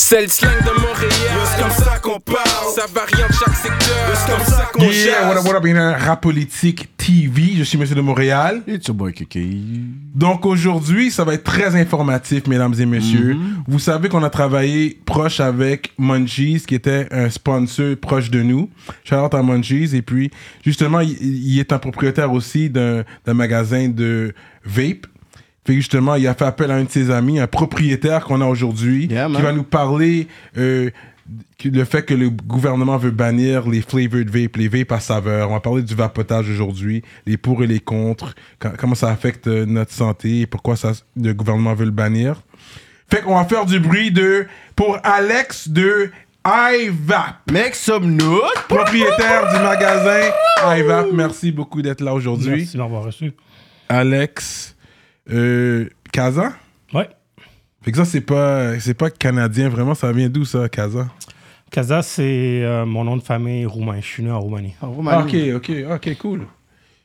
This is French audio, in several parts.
C'est le slang de Montréal. C'est comme ça qu'on parle. Ça varie en chaque secteur. C'est comme ça qu'on Yeah, what up, what up, bienvenue à Rap Politique TV. Je suis Monsieur de Montréal. It's your boy Kiki. Donc aujourd'hui, ça va être très informatif, mesdames et messieurs. Vous savez qu'on a travaillé proche avec Munchies, qui était un sponsor proche de nous. Shout out à Munchies. Et puis, justement, il, il est un propriétaire aussi d'un magasin de vape. Fait que justement, il a fait appel à un de ses amis, un propriétaire qu'on a aujourd'hui, Yeah, qui va nous parler euh, le fait que le gouvernement veut bannir les flavored vape, les vapes à saveur. On va parler du vapotage aujourd'hui, les pour et les contre, quand- comment ça affecte euh, notre santé et pourquoi ça, le gouvernement veut le bannir. Fait qu'on va faire du bruit de pour Alex de iVap, some notes. propriétaire du magasin iVap. Merci beaucoup d'être là aujourd'hui. Merci de m'avoir reçu. Alex euh, Kaza. Ouais. Fait que ça, c'est pas, c'est pas canadien, vraiment, ça vient d'où ça, Kaza? Kaza, c'est euh, mon nom de famille roumain. Je suis né en Roumanie. Oh, Ah, ok, ok, ok, cool.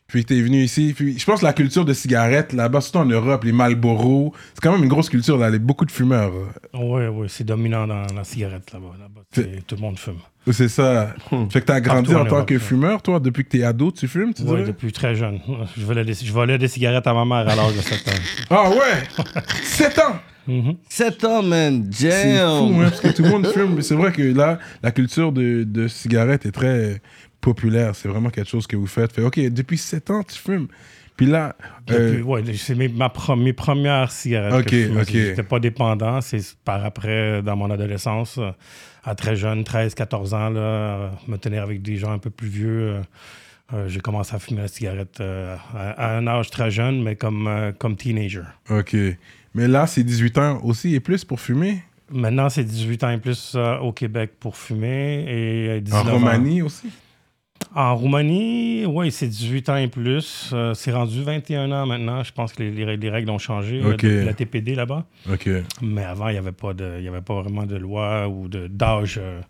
Puis t'es venu ici. Puis je pense que la culture de cigarettes, là-bas, surtout en Europe, les Marlboro, c'est quand même une grosse culture, là, il y a beaucoup de fumeurs. Oui, oui, c'est dominant dans la cigarette là-bas. Là-bas, c'est- tout le monde fume. C'est ça. Fait que t'as grandi Partout en en tant que fumeur, toi, depuis que t'es ado, tu fumes, tu Oui, depuis très jeune. Je volais, des, je volais des cigarettes à ma mère à l'âge de 7 ans. Ah ouais! 7 ans! Mhm. 7 ans, man. C'est Damn. fou, hein, parce que tout le monde fume. Mais c'est vrai que là, la culture de, de cigarette est très populaire. C'est vraiment quelque chose que vous faites. Fait, OK, depuis 7 ans, tu fumes. Puis là, euh, ouais, c'est mes, ma mes premières cigarettes. Ok, que je ok. J'étais pas dépendant. C'est par après, dans mon adolescence, euh, à très jeune, 13, 14 ans, là, euh, me tenir avec des gens un peu plus vieux. euh, euh, j'ai commencé à fumer la cigarette euh, à, à un âge très jeune, mais comme, euh, comme teenager. OK. Mais là, c'est 18 ans aussi et plus pour fumer? Maintenant, c'est 18 ans et plus au Québec pour fumer. Et euh, 19 En ans. Roumanie aussi? En Roumanie, oui, c'est 18 ans et plus. Euh, c'est rendu 21 ans maintenant. Je pense que les, les- les règles ont changé euh, Ok. depuis la TPD là-bas. Mais avant, il n'y avait, pas de- il y avait pas vraiment de loi ou de- d'âge, euh,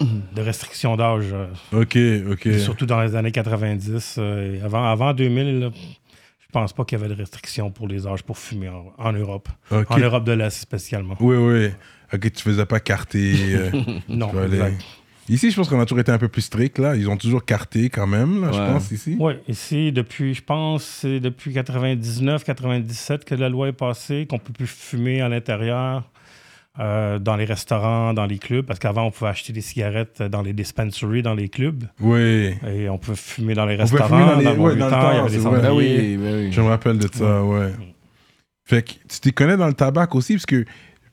de restriction d'âge, OK, OK. surtout dans les années 90. euh, et avant, avant 2000, là, je pense pas qu'il y avait de restrictions pour les âges pour fumer en, en Europe. En Europe de l'Est spécialement. Oui, oui. OK, tu faisais pas carter. euh, Non, exact. Ici, je pense qu'on a toujours été un peu plus strict, là. Ils ont toujours carté quand même, là, je pense, ici. Oui, ici, depuis, je pense, c'est depuis 99, 97 que la loi est passée, qu'on peut plus fumer à l'intérieur, euh, dans les restaurants, dans les clubs, parce qu'avant, on pouvait acheter des cigarettes dans les dispensaries, dans les clubs, Oui. et on pouvait fumer dans les On pouvait restaurants, fumer dans les- dans, ouais, dans le temps, temps, il y avait c'est des vrai. Ben cendriers. oui, ben oui. Je me rappelle de ça, ouais. Fait que tu t'y connais dans le tabac aussi, parce que,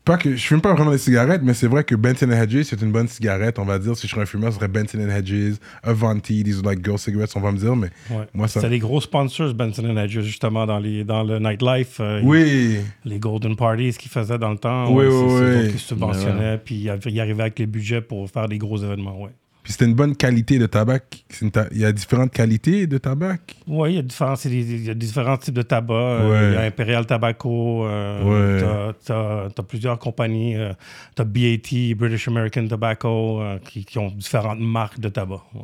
pas que je fume pas vraiment des cigarettes, mais c'est vrai que Benson Hedges, c'est une bonne cigarette, on va dire. Si je serais un fumeur, ce serait Benson Hedges, Avanti, these are like girl cigarettes, on va me dire, mais Ouais. moi, ça. C'était les gros sponsors, Benson Hedges, justement, dans, les, dans le nightlife. euh, Oui, Les Golden Parties qu'ils faisaient dans le temps. Oui, ouais, oui, c'est- c'est oui. qui subventionnaient, puis ils arri- ils arrivaient avec les budgets pour faire des gros événements, ouais. Puis c'était une bonne qualité de tabac. Ta- Il y a différentes qualités de tabac. Oui, il y, a différents, des- il y a différents types de tabac. Euh. Il y a Imperial Tobacco. Euh, Ouais. t'as- T'as plusieurs compagnies. Euh, t'as BAT, British American Tobacco, euh, qui, qui ont différentes marques de tabac. ouais.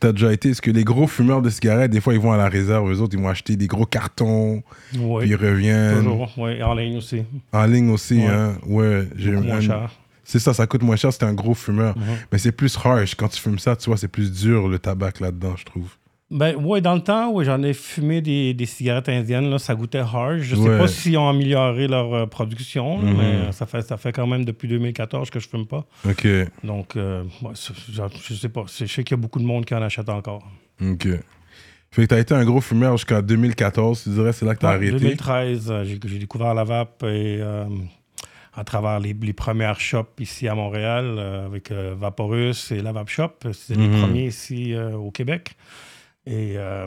T'as déjà été, est-ce que les gros fumeurs de cigarettes, des fois, ils vont à la réserve, eux autres, ils vont acheter des gros cartons, puis ils reviennent. toujours. Oui, en ligne aussi. En ligne aussi, hein. Ouais, j'ai moins cher. C'est ça, ça coûte moins cher, c'est un gros fumeur. Mhm. Mais c'est plus harsh. Quand tu fumes ça, tu vois, c'est plus dur le tabac là-dedans, je trouve. Ben, oui, dans le temps, ouais, j'en ai fumé des, des cigarettes indiennes. Là, ça goûtait harsh. Je sais Ouais. pas s'ils ont amélioré leur euh, production, Mhm. mais euh, ça fait, ça fait quand même depuis 2014 que je fume pas. Ok, Donc, euh, ouais, je sais pas. Je sais qu'il y a beaucoup de monde qui en achète encore. ok. Fait que t'as été un gros fumeur jusqu'à 2014, tu dirais, c'est là que t'as Ouais, arrêté? 2013, euh, j'ai j'ai découvert la vape et, euh, à travers les, les premières shops ici à Montréal euh, avec euh, Vaporus et la Vape Shop. C'était Mhm. les premiers ici euh, au Québec. Et euh,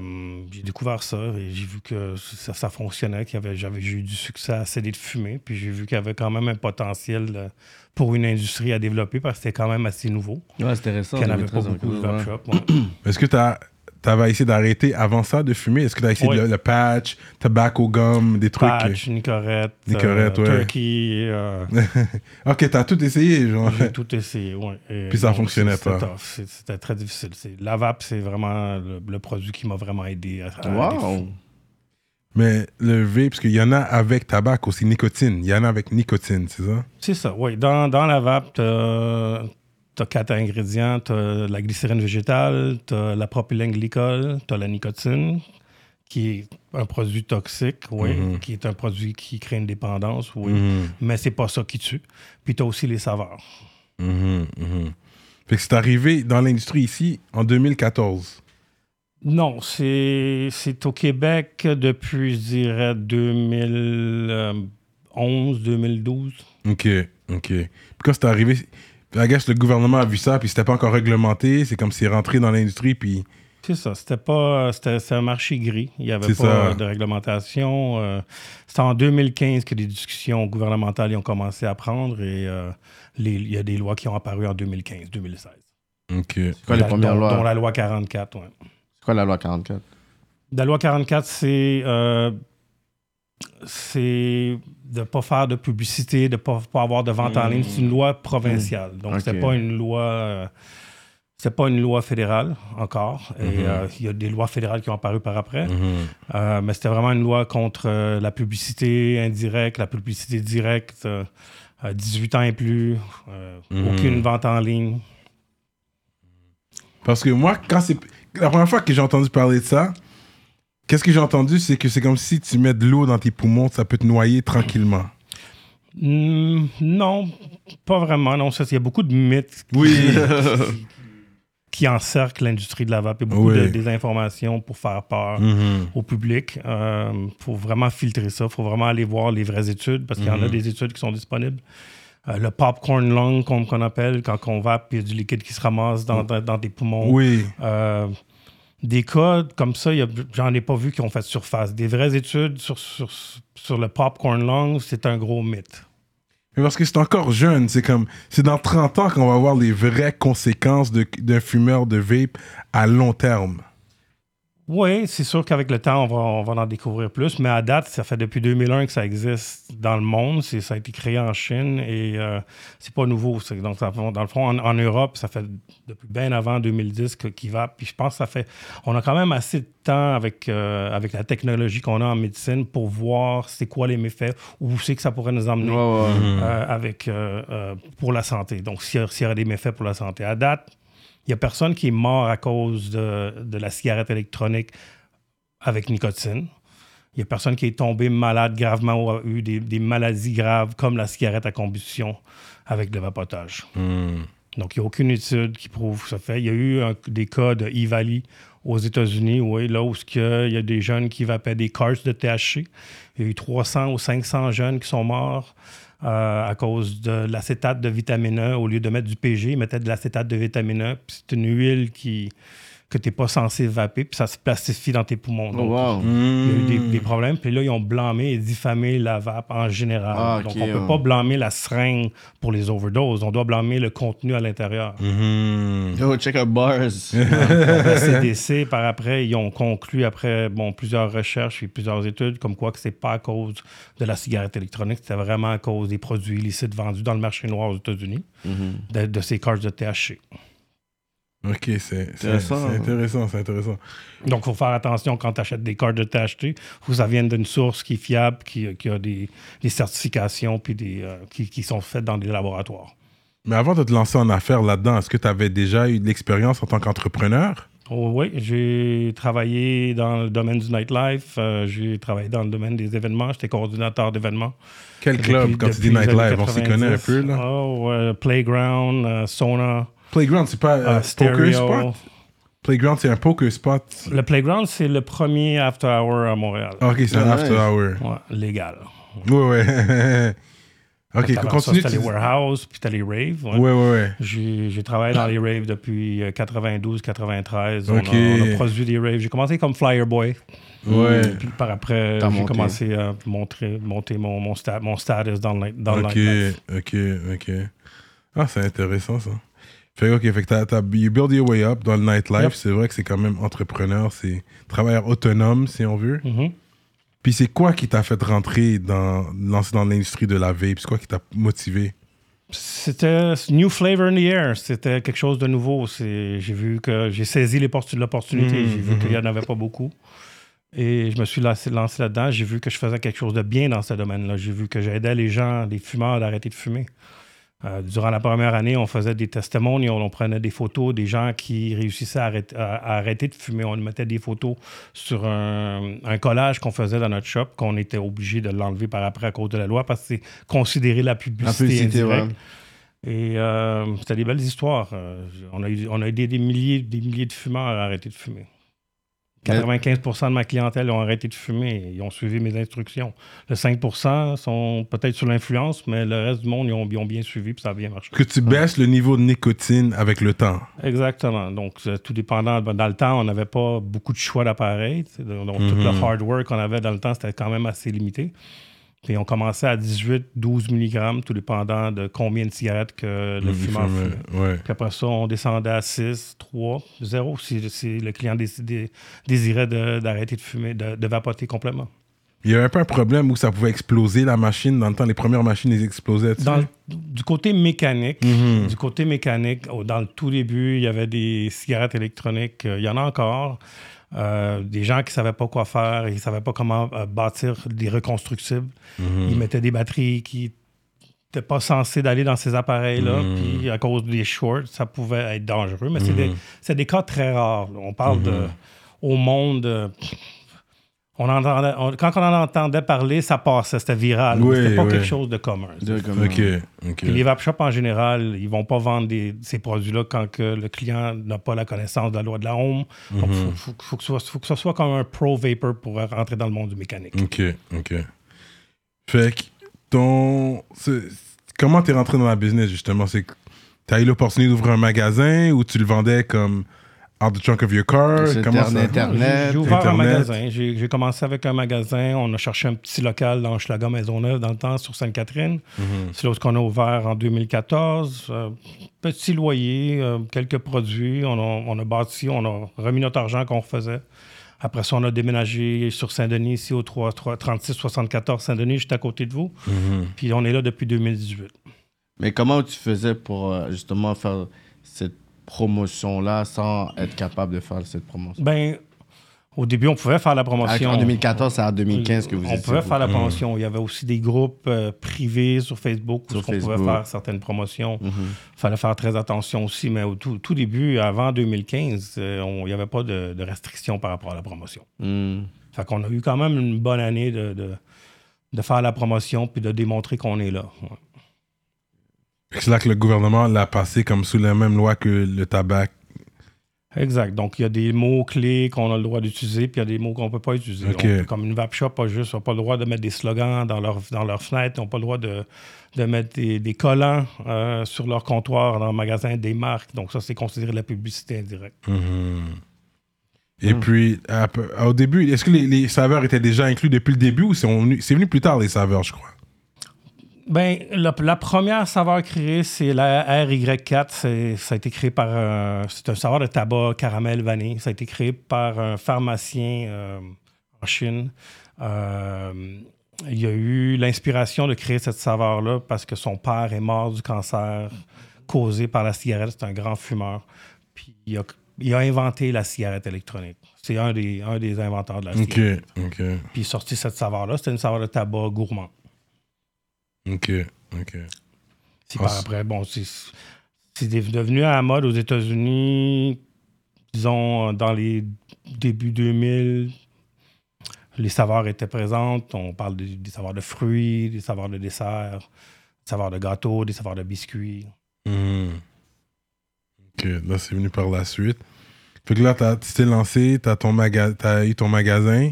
j'ai découvert ça et j'ai vu que ça, ça fonctionnait, qu'il y avait, j'avais, j'ai eu du succès à céder de fumer. Puis j'ai vu qu'il y avait quand même un potentiel pour une industrie à développer parce que c'était quand même assez nouveau. Ouais, c'était récent. Qu'il n'y en avait pas 2013, beaucoup de shops. ouais. Est-ce que t'as avais essayé d'arrêter avant ça de fumer? Est-ce que t'as essayé le, le patch, tobacco gum, des trucs? Patch, Nicorette, Nicorette, ouais. Turkey. euh, ok, t'as tout essayé, genre. J'ai tout essayé, ouais. Et Puis ça non, fonctionnait pas. C'était très difficile. C'est- La vape, c'est vraiment le, le produit qui m'a vraiment aidé à, à Wow. Mais le vape, parce qu'il y en a avec tabac aussi, nicotine. Il y en a avec nicotine, c'est ça? C'est ça, oui. Dans, dans la vape, tu as quatre ingrédients. Tu as la glycérine végétale, tu as la propylène glycol, tu as la nicotine, qui est un produit toxique, oui, Mhm. qui est un produit qui crée une dépendance, oui. Mhm. Mais c'est pas ça qui tue. Puis tu as aussi les saveurs. Mhm. Fait que c'est arrivé dans l'industrie ici en 2014. Non, c'est c'est au Québec depuis, je dirais, 2011, 2012. OK, OK. Puis quand c'est arrivé, I guess le gouvernement a vu ça, puis c'était pas encore réglementé. C'est comme s'il est rentré dans l'industrie, puis... C'est ça, c'était pas c'était un marché gris, il n'y avait pas ça. de réglementation. euh, c'était en 2015 que les discussions gouvernementales y ont commencé à prendre et euh, les- il y a des lois qui ont apparu en 2015-2016. OK. C'est quoi les La- premières dont, lois? dont la loi 44, ouais. C'est quoi la loi 44? La loi 44, c'est euh, c'est de ne pas faire de publicité, de ne pas, pas avoir de vente en ligne. C'est une loi provinciale. Donc, Ok. c'est pas une loi. euh, c'est pas une loi fédérale encore. Et Mhm. euh, il y a des lois fédérales qui ont apparu par après. Euh, mais c'était vraiment une loi contre euh, la publicité indirecte, la publicité directe, euh, euh, 18 ans et plus, aucune vente en ligne. Parce que moi, quand c'est... La première fois que j'ai entendu parler de ça, qu'est-ce que j'ai entendu, c'est que c'est comme si tu mets de l'eau dans tes poumons, ça peut te noyer tranquillement. Hmm, non, pas vraiment. Non, ça, il y a beaucoup de mythes qui, Oui. qui encerclent l'industrie de la vape. Il y a beaucoup Oui. de désinformation pour faire peur Mhm. au public. Il faut vraiment filtrer ça. Il faut vraiment aller voir les vraies études parce qu'il y en a Mhm. des études qui sont disponibles. Euh, le popcorn lung, comme qu'on appelle, quand on vape, il y a du liquide qui se ramasse dans, dans, dans tes poumons. Oui. Euh, des cas comme ça, j'en ai pas vu qui ont fait surface. Des vraies études sur, sur, sur le popcorn lung, c'est un gros mythe. Mais parce que c'est encore jeune, c'est comme... C'est dans 30 ans qu'on va voir les vraies conséquences d'un fumeur de vape à long terme. Oui, c'est sûr qu'avec le temps, on va, on va en découvrir plus. Mais à date, ça fait depuis 2001 que ça existe dans le monde. C'est, ça a été créé en Chine et euh, c'est pas nouveau. Donc, ça- dans le fond, en, en Europe, ça fait depuis bien avant 2010 que, qu'il va. Puis je pense que ça fait. On a quand même assez de temps avec, euh, avec la technologie qu'on a en médecine pour voir c'est quoi les méfaits, où c'est que ça pourrait nous emmener. Euh, avec, euh, euh, pour la santé. Donc, s'il y, a- s'il y aurait des méfaits pour la santé. À date, il n'y a personne qui est mort à cause de, de la cigarette électronique avec nicotine. Il n'y a personne qui est tombé malade gravement ou a eu des, des maladies graves comme la cigarette à combustion avec le vapotage. Mhm. Donc, il n'y a aucune étude qui prouve ça fait. Il y a eu un- des cas de E-Valley aux États-Unis, oui, là où que il y a des jeunes qui vapaient des cartes de THC. Il y a eu 300 ou 500 jeunes qui sont morts euh, à cause de l'acétate de vitamine E. Au lieu de mettre du PG, ils mettaient de l'acétate de vitamine E. Puis c'est une huile qui, que tu n'es pas censé vaper, puis ça se plastifie dans tes poumons. Oh, Donc, wow. il y a eu des, Mhm. des problèmes. Puis là, ils ont blâmé et diffamé la vape en général. Ah, Donc, on ne peut ouais. pas blâmer la seringue pour les overdoses. On doit blâmer le contenu à l'intérieur. Yo, check out bars. Donc, CDC, par après, ils ont conclu, après bon, plusieurs recherches et plusieurs études, comme quoi que c'est pas à cause de la cigarette électronique, c'était vraiment à cause des produits illicites vendus dans le marché noir aux États-Unis, Mhm. de, de ces cartes de THC. Ok, c'est Intéressant. c'est intéressant, c'est intéressant. Donc, il faut faire attention quand tu achètes des cartes de THC, faut que ça vienne d'une source qui est fiable, qui, qui a des, des certifications, puis des, euh, qui, qui sont faites dans des laboratoires. Mais avant de te lancer en affaires là-dedans, est-ce que tu avais déjà eu de l'expérience en tant qu'entrepreneur? Oh, oui, j'ai travaillé dans le domaine du nightlife, euh, j'ai travaillé dans le domaine des événements, j'étais coordinateur d'événements. Quel Depuis- club, quand tu dis nightlife, on s'y connaît un 90. peu, là? Oh, euh, Playground, euh, Sona, Playground, c'est pas euh, euh, poker spot? Playground, c'est un poker spot. Le Playground, c'est le premier after hour à Montréal. Ah, ok, c'est un after hour. Ouais, légal. Ouais, ouais. ok, Avant continue. Tu les warehouse, puis t'as les raves. ouais. Ouais, ouais, ouais. J'ai j'ai travaillé dans les raves depuis 92-93. Ok. On, a- on a produit des raves. J'ai commencé comme flyer boy. Ouais. Puis par après, T'as j'ai monté. commencé à montrer, monter mon, mon, sta- mon status dans le, dans le Ok, ok, ok. Ah, c'est intéressant ça. Fait que, ok, fait que t'as, t'as, you build your way up dans le nightlife. Yep. C'est vrai que c'est quand même entrepreneur, c'est travailleur autonome si on veut. Mhm. Puis c'est quoi qui t'a fait rentrer dans, lancer dans l'industrie de la vape? C'est quoi qui t'a motivé? C'était new flavor in the air. C'était quelque chose de nouveau. J'ai vu que j'ai saisi l'opportunité. Mhm, j'ai vu qu'il n'y en avait pas beaucoup. Et je me suis lancé, lancé là-dedans. J'ai vu que je faisais quelque chose de bien dans ce domaine-là. J'ai vu que j'aidais les gens, les fumeurs, à arrêter de fumer. Euh, durant la première année, on faisait des testimonials, on prenait des photos des gens qui réussissaient à arrêter, à arrêter de fumer. On mettait des photos sur un, un collage qu'on faisait dans notre shop, qu'on était obligé de l'enlever par après à cause de la loi parce que c'est considéré la publicité, La publicité, indirecte. Et euh, c'était des belles histoires. Euh, on a, eu, on a aidé des milliers, des milliers de fumeurs à arrêter de fumer. 95% de ma clientèle ont arrêté de fumer. Ils ont suivi mes instructions. Le 5% sont peut-être sous l'influence, mais le reste du monde, ils ont, ils ont bien suivi puis ça a bien marché. Que tu baisses le niveau de nicotine avec le temps. Exactement. Donc, tout dépendant. Ben, Dans le temps, on n'avait pas beaucoup de choix d'appareils. Donc, tout Mhm. le hardware qu'on avait dans le temps, c'était quand même assez limité. Puis, on commençait à 18, 12 mg, tout dépendant de combien de cigarettes que le fumeur fumait. ouais. Puis après ça, on descendait à 6, 3, 0 si, si le client décidait, désirait d'arrêter de, fumer, de, de vapoter complètement. Il y avait un peu un problème où ça pouvait exploser la machine. Dans le temps, les premières machines, elles explosaient. Dans le- du côté mécanique, Mhm. du côté mécanique, dans le tout début, il y avait des cigarettes électroniques. euh, Il y en a encore. Euh, des gens qui ne savaient pas quoi faire, ils ne savaient pas comment euh, bâtir des reconstructibles. Mhm. Ils mettaient des batteries qui n'étaient pas censées d'aller dans ces appareils-là. Mhm. Puis à cause des shorts, ça pouvait être dangereux. Mais c'est des, Mhm. c'est des cas très rares. là. On parle de au monde. On entendait, on- quand on en entendait parler, ça passait, c'était viral. Oui, c'était pas oui. quelque chose de commun. De les vape shops, en général, ils vont pas vendre des- ces produits-là quand que le client n'a pas la connaissance de la loi de la home. Donc, Mhm. faut, faut- faut que ce soit, faut que ce soit comme un pro vapor pour rentrer dans le monde du mécanique. Ok, ok. Fait que ton. Comment t'es rentré dans la business justement? C'est que t'as eu l'opportunité d'ouvrir un magasin ou tu le vendais comme out the trunk of your car Comment ça? Internet, J'ai ouvert un magasin. J'ai commencé avec un magasin. On a cherché un petit local dans Schlaga Maisonneuve dans le temps, sur Sainte-Catherine. Mhm. C'est là où on a ouvert en 2014. Euh, petit loyer, euh, quelques produits. On a, on a bâti, on a remis notre argent qu'on refaisait. Après ça, on a déménagé sur Saint-Denis, ici au 3, 3, 36-74 Saint-Denis, juste à côté de vous. Mhm. Puis on est là depuis 2018. Mais comment tu faisais pour euh, justement faire cette promotion-là sans être capable de faire cette promotion? Ben, au début, on pouvait faire la promotion. En 2014, c'est en 2015 que vous On pouvait faire la promotion. Il y avait aussi des groupes euh, privés sur Facebook où Sur on pouvait faire certaines promotions. Il Mhm. fallait faire très attention aussi. Mais au tout, tout début, avant 2015, euh, on- il n'y avait pas de, de restrictions par rapport à la promotion. Mhm. Fait qu'on a eu quand même une bonne année de, de, de faire la promotion puis de démontrer qu'on est là. Ouais. C'est là que le gouvernement l'a passé comme sous la même loi que le tabac. Exact. Donc, il y a des mots-clés qu'on a le droit d'utiliser, puis il y a des mots qu'on ne peut pas utiliser. Peut- comme une vape shop, pas juste, n'a pas le droit de mettre des slogans dans leur, dans leur fenêtre, ils n'ont pas le droit de, de mettre des, des collants euh, sur leur comptoir dans le magasin des marques. Donc, ça, c'est considéré de la publicité indirecte. Mhm. Et Mhm. puis, à au début, est-ce que les, les saveurs étaient déjà inclus depuis le début ou c'est venu plus tard les saveurs, je crois? Ben, la, la première saveur créée, c'est la RY4. C'est- Ça a été créé par. un- C'est un saveur de tabac caramel vanille. Ça a été créé par un pharmacien euh, en Chine. Euh, il y a eu l'inspiration de créer cette saveur-là parce que son père est mort du cancer causé par la cigarette. C'est un grand fumeur. Puis il a, il a inventé la cigarette électronique. C'est un des, un des inventeurs de la cigarette. ok, Puis il a sorti cette saveur-là. C'était une saveur de tabac gourmand. Ok, ok. Ah, par c'est- après, bon, c'est devenu à la mode aux États-Unis, disons, dans les débuts 2000. Les saveurs étaient présentes. On parle des, des saveurs de fruits, des saveurs de dessert, des saveurs de gâteaux, des saveurs de biscuits. Mhm. Ok, là c'est venu par la suite. Fait que là, tu t'es lancé, ton maga- t'as eu ton magasin,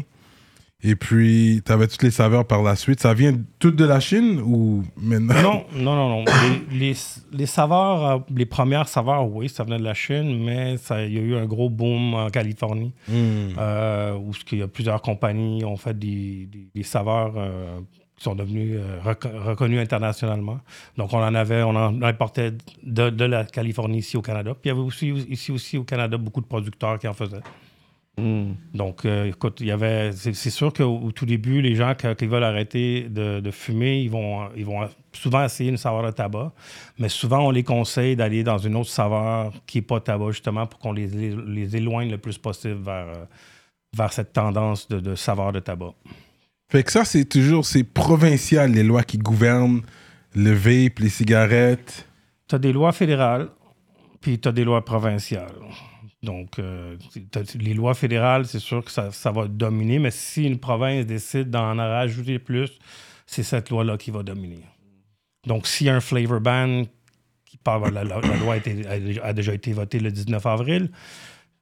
et puis t'avais toutes les saveurs par la suite. Ça vient toutes de la Chine ou maintenant? Non, non, non, non. Les, les- les saveurs, euh, les premières saveurs, oui, ça venait de la Chine, mais il y a eu un gros boom en Californie. Mhm. euh, où y a plusieurs compagnies ont fait des, des- des saveurs euh, qui sont devenues euh, reco- reconnues internationalement. Donc, on en avait, on en importait de, de la Californie ici au Canada. Puis, il y avait aussi, ici aussi au Canada, beaucoup de producteurs qui en faisaient. Mhm. Donc, euh, écoute, il y avait. C'est sûr qu'au au tout début, les gens, quand ils veulent arrêter de, de fumer, ils vont, ils vont souvent essayer une saveur de tabac. Mais souvent, on les conseille d'aller dans une autre saveur qui n'est pas tabac, justement, pour qu'on les, les éloigne le plus possible vers, euh, vers cette tendance de, de saveur de tabac. Fait que ça, c'est toujours, c'est provincial, les lois qui gouvernent le vape, les cigarettes. Tu as des lois fédérales, puis tu as des lois provinciales. Donc, euh, les lois fédérales, c'est sûr que ça, ça va dominer, mais si une province décide d'en rajouter plus, c'est cette loi-là qui va dominer. Donc, s'il y a un flavor ban, qui parle, la, la- la loi a, été- a déjà- été votée le 19 avril,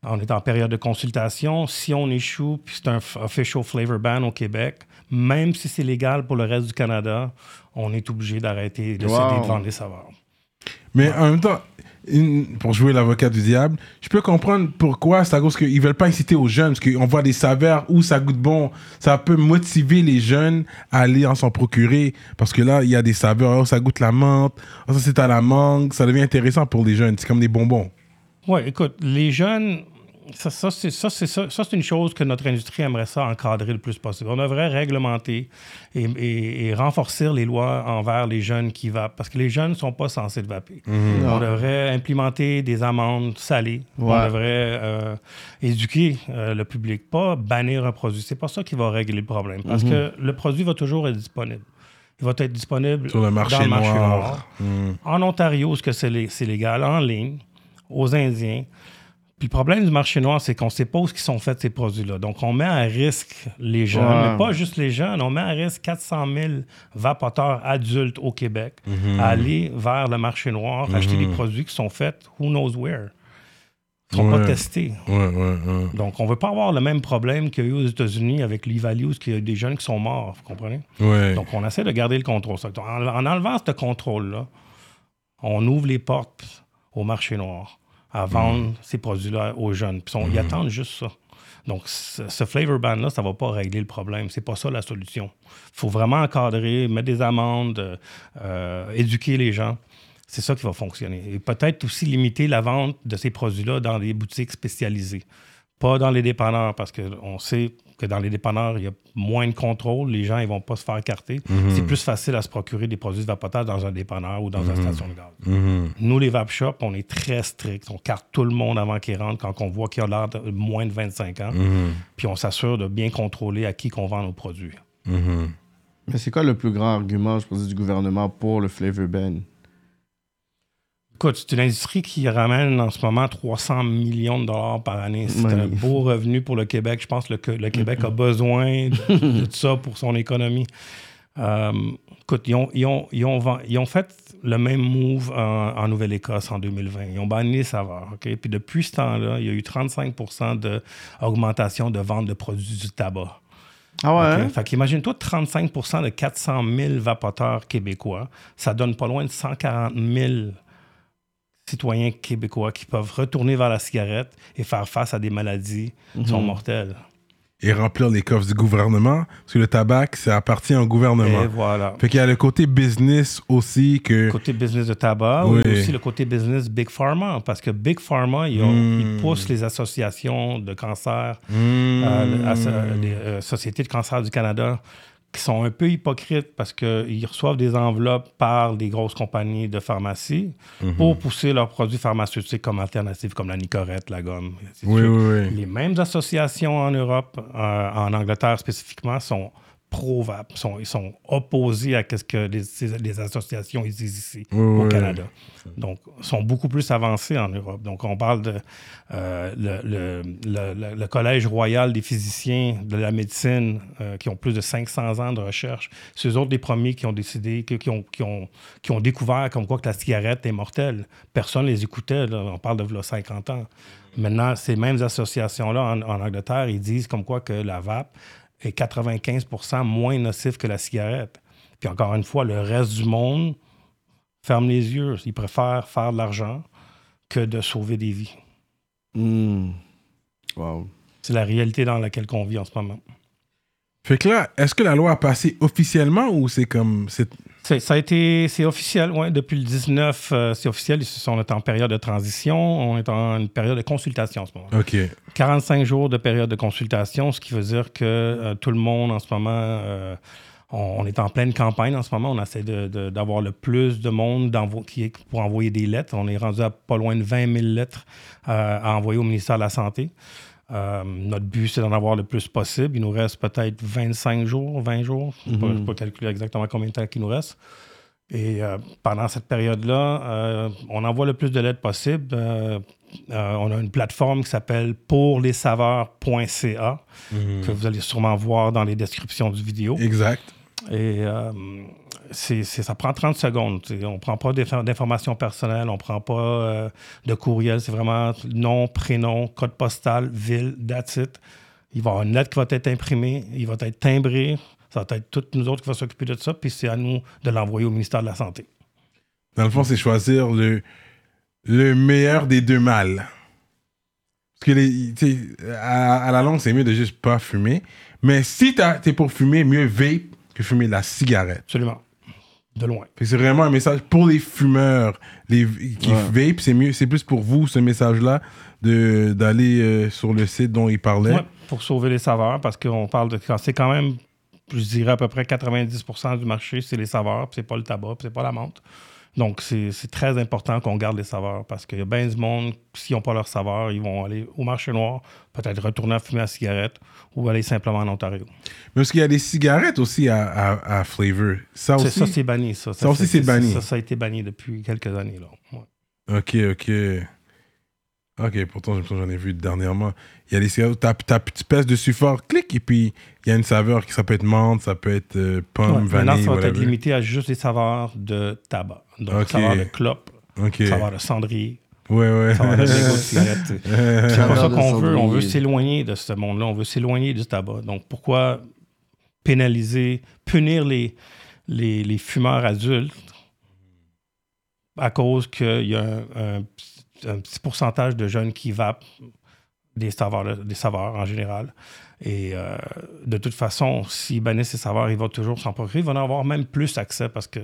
on est en période de consultation. Si on échoue, puis c'est un official flavor ban au Québec, même si c'est légal pour le reste du Canada, on est obligé d'arrêter de Wow. céder de vendre des saveurs. Mais en même temps, pour jouer l'avocat du diable, je peux comprendre pourquoi. C'est à cause qu'ils veulent pas inciter aux jeunes, parce qu'on voit des saveurs où ça goûte bon. Ça peut motiver les jeunes à aller en s'en procurer. Parce que là, il y a des saveurs, oh, ça goûte la menthe, oh, ça c'est à la mangue. Ça devient intéressant pour les jeunes. C'est comme des bonbons. Oui, écoute, les jeunes, ça, ça, c'est, ça, c'est, ça, ça, c'est une chose que notre industrie aimerait ça encadrer le plus possible. On devrait réglementer et, et- et renforcer les lois envers les jeunes qui vapent, parce que les jeunes ne sont pas censés de vaper. On devrait implémenter des amendes salées. On devrait euh, éduquer euh, le public, pas bannir un produit. C'est pas ça qui va régler le problème, parce que le produit va toujours être disponible. Il va être disponible Sur le marché dans le marché noir. noir. En Ontario, ce que c'est lé- c'est légal, en ligne, aux Indiens. Puis le problème du marché noir, c'est qu'on ne sait pas où ils sont faits ces produits-là. Donc, on met à risque les jeunes, Ouais. mais pas juste les jeunes, on met à risque 400 000 vapoteurs adultes au Québec à aller vers le marché noir, acheter des produits qui sont faits who knows where. Ils ne sont Ouais. pas testés. Ouais. Donc, on ne veut pas avoir le même problème qu'il y a eu aux États-Unis avec l'e-values, qu'il y a des jeunes qui sont morts, vous comprenez? Donc, on essaie de garder le contrôle. En, en enlevant ce contrôle-là, on ouvre les portes au marché noir à vendre ces produits-là aux jeunes. Puis on- ils attendent juste ça. Donc, ce, ce flavor ban-là, ça ne va pas régler le problème. C'est pas ça la solution. Il faut vraiment encadrer, mettre des amendes, euh, euh, éduquer les gens. C'est ça qui va fonctionner. Et peut-être aussi limiter la vente de ces produits-là dans des boutiques spécialisées. Pas dans les dépanneurs, parce qu'on sait que dans les dépanneurs, il y a moins de contrôle. Les gens, ils vont pas se faire carter. C'est plus facile à se procurer des produits de vapotage dans un dépanneur ou dans une station de gaz. Mhm. Nous, les vape shops, on est très stricts. On carte tout le monde avant qu'ils rentrent quand on voit qu'il a l'air de moins de 25 ans. Mhm. Puis on s'assure de bien contrôler à qui qu'on vend nos produits. Mhm. Mais c'est quoi le plus grand argument, je pense, du gouvernement pour le flavor ban? Écoute, c'est une industrie qui ramène en ce moment 300 millions de dollars par année. C'est un beau revenu pour le Québec. Je pense que le, le Québec a besoin de, de ça pour son économie. Euh, écoute, ils ont, ils, ont, ils, ont, ven- ils ont fait le même move en, en Nouvelle-Écosse en 2020. Ils ont banni les saveurs. Puis depuis ce temps-là, il y a eu 35% d'augmentation de vente de produits du tabac. Ah ouais? OK? hein? Fait qu'imagine-toi 35% de 400 000 vapoteurs québécois. Ça donne pas loin de 140 000 citoyens québécois qui peuvent retourner vers la cigarette et faire face à des maladies qui Mhm. sont mortelles. Et remplir les coffres du gouvernement. Parce que le tabac, ça appartient au gouvernement. Et voilà. Fait qu'il y a le côté business aussi que. Côté business de tabac, Oui. ou aussi le côté business Big Pharma, parce que Big Pharma, ils, ont- Mm. ils poussent les associations de cancer, Mmh. euh, le- les euh, sociétés de cancer du Canada, qui sont un peu hypocrites parce qu'ils reçoivent des enveloppes par des grosses compagnies de pharmacie Mhm. pour pousser leurs produits pharmaceutiques comme alternatives, comme la nicorette, la gomme. Oui, oui, oui. Les mêmes associations en Europe, euh, en Angleterre spécifiquement, sont pro-VAP. Sont, ils sont opposés à ce que les, les associations existent ici, Oui, au oui. Canada. Donc, sont beaucoup plus avancés en Europe. Donc, on parle de euh, le, le- le- le- le Collège royal des physiciens de la médecine euh, qui ont plus de 500 ans de recherche. C'est eux autres les premiers qui ont décidé, qui, qui ont, qui, ont, qui ont découvert comme quoi que la cigarette est mortelle. Personne ne les écoutait. là. On parle de là, 50 ans. Maintenant, ces mêmes associations-là en, en Angleterre, ils disent comme quoi que la vape est 95 moins nocif que la cigarette. Puis encore une fois, le reste du monde ferme les yeux. Ils préfèrent faire de l'argent que de sauver des vies. Hmm. Wow. C'est la réalité dans laquelle on vit en ce moment. Fait que là, est-ce que la loi a passé officiellement ou c'est comme. Ça a été, c'est officiel, ouais, depuis le 19, euh, c'est officiel. On est en période de transition, on est en une période de consultation en ce moment. Ok. 45 jours de période de consultation, ce qui veut dire que euh, tout le monde en ce moment, euh, on, on est en pleine campagne en ce moment. On essaie d'avoir le plus de monde qui pour envoyer des lettres. On est rendu à pas loin de 20 000 lettres à envoyer au ministère de la Santé. Euh, notre but, c'est d'en avoir le plus possible. Il nous reste peut-être 25 jours, 20 jours. Je ne peux pas calculer exactement combien de temps il nous reste. Et euh, pendant cette période-là, euh, on envoie le plus de l'aide possible. On a une plateforme qui s'appelle pourlessaveurs.ca que vous allez sûrement voir dans les descriptions du vidéo. Exact. Et c'est, ça prend 30 secondes. On ne prend pas d'informations personnelles, on ne prend pas de courriel. C'est vraiment nom, prénom, code postal, ville, that's it. Il va y avoir une lettre qui va être imprimée, il va être timbré, ça va être toutes nous autres qui vont s'occuper de ça, puis c'est à nous de l'envoyer au ministère de la Santé. Dans le fond, c'est choisir le, le meilleur des deux mâles. Parce que à, la longue, c'est mieux de juste pas fumer. Mais si t'es pour fumer, mieux vape que fumer la cigarette. Absolument. De loin. C'est vraiment un message pour les fumeurs les, qui vape. C'est mieux, c'est plus pour vous ce message-là d'aller euh, sur le site dont il parlait. Ouais, pour sauver les saveurs, parce qu'on parle de c'est quand même je dirais à peu près 90% du marché, c'est les saveurs, c'est pas le tabac, c'est pas la menthe. Donc, c'est très important qu'on garde les saveurs parce qu'il y a bien du monde, s'ils n'ont pas leur saveur, ils vont aller au marché noir, peut-être retourner à fumer la cigarette ou aller simplement en Ontario. Mais est-ce qu'il y a des cigarettes aussi à, à, flavor? Ça aussi, ça, c'est banni. Ça, ça, aussi, c'est banni. Ça, ça, a été banni depuis quelques années. Là. OK, OK. OK, pourtant, j'en ai vu dernièrement. Il y a des cigarettes, tu pèses dessus fort, clic, et puis il y a une saveur qui ça peut être menthe, ça peut être euh, pomme, vanille. Maintenant, ça va être limité à juste des saveurs de tabac. Donc, saveur de clope, saveur de cendrier. Ouais, ouais. Saveur de cigarette. C'est pas ça qu'on veut. On veut s'éloigner de ce monde-là. On veut s'éloigner du tabac. Donc, pourquoi pénaliser, punir les, les, les fumeurs adultes à cause qu'il y a un, un, petit pourcentage de jeunes qui vapent des saveurs, des saveurs en général. Et euh, de toute façon, s'ils bannissent ces saveurs, ils vont toujours s'en procurer. Ils vont en avoir même plus accès parce que